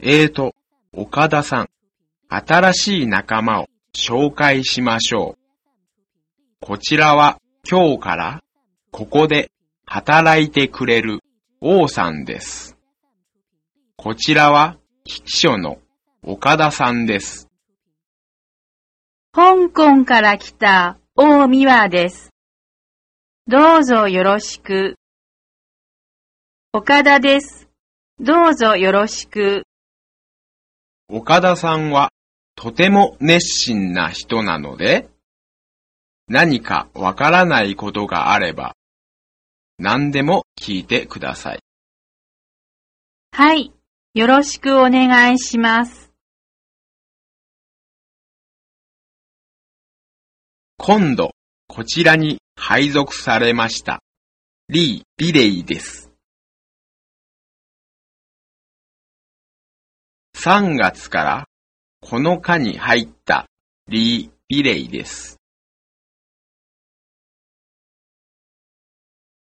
えーと、岡田さん、新しい仲間を紹介しましょう。こちらは今日からここで働いてくれる王さんです。こちらは秘書の岡田さんです。香港から来た大美和です。どうぞよろしく。岡田です。どうぞよろしく。岡田さんはとても熱心な人なので、何かわからないことがあれば、何でも聞いてください。はい。よろしくお願いします。今度、こちらに配属されました。リー・ビレイです。3月からこの課に入ったリー・ビレイです。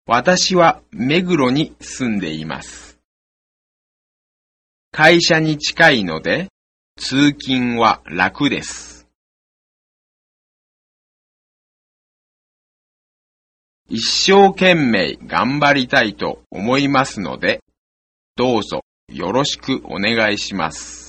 私は目黒に住んでいます。会社に近いので通勤は楽です。一生懸命頑張りたいと思いますので、どうぞよろしくお願いします。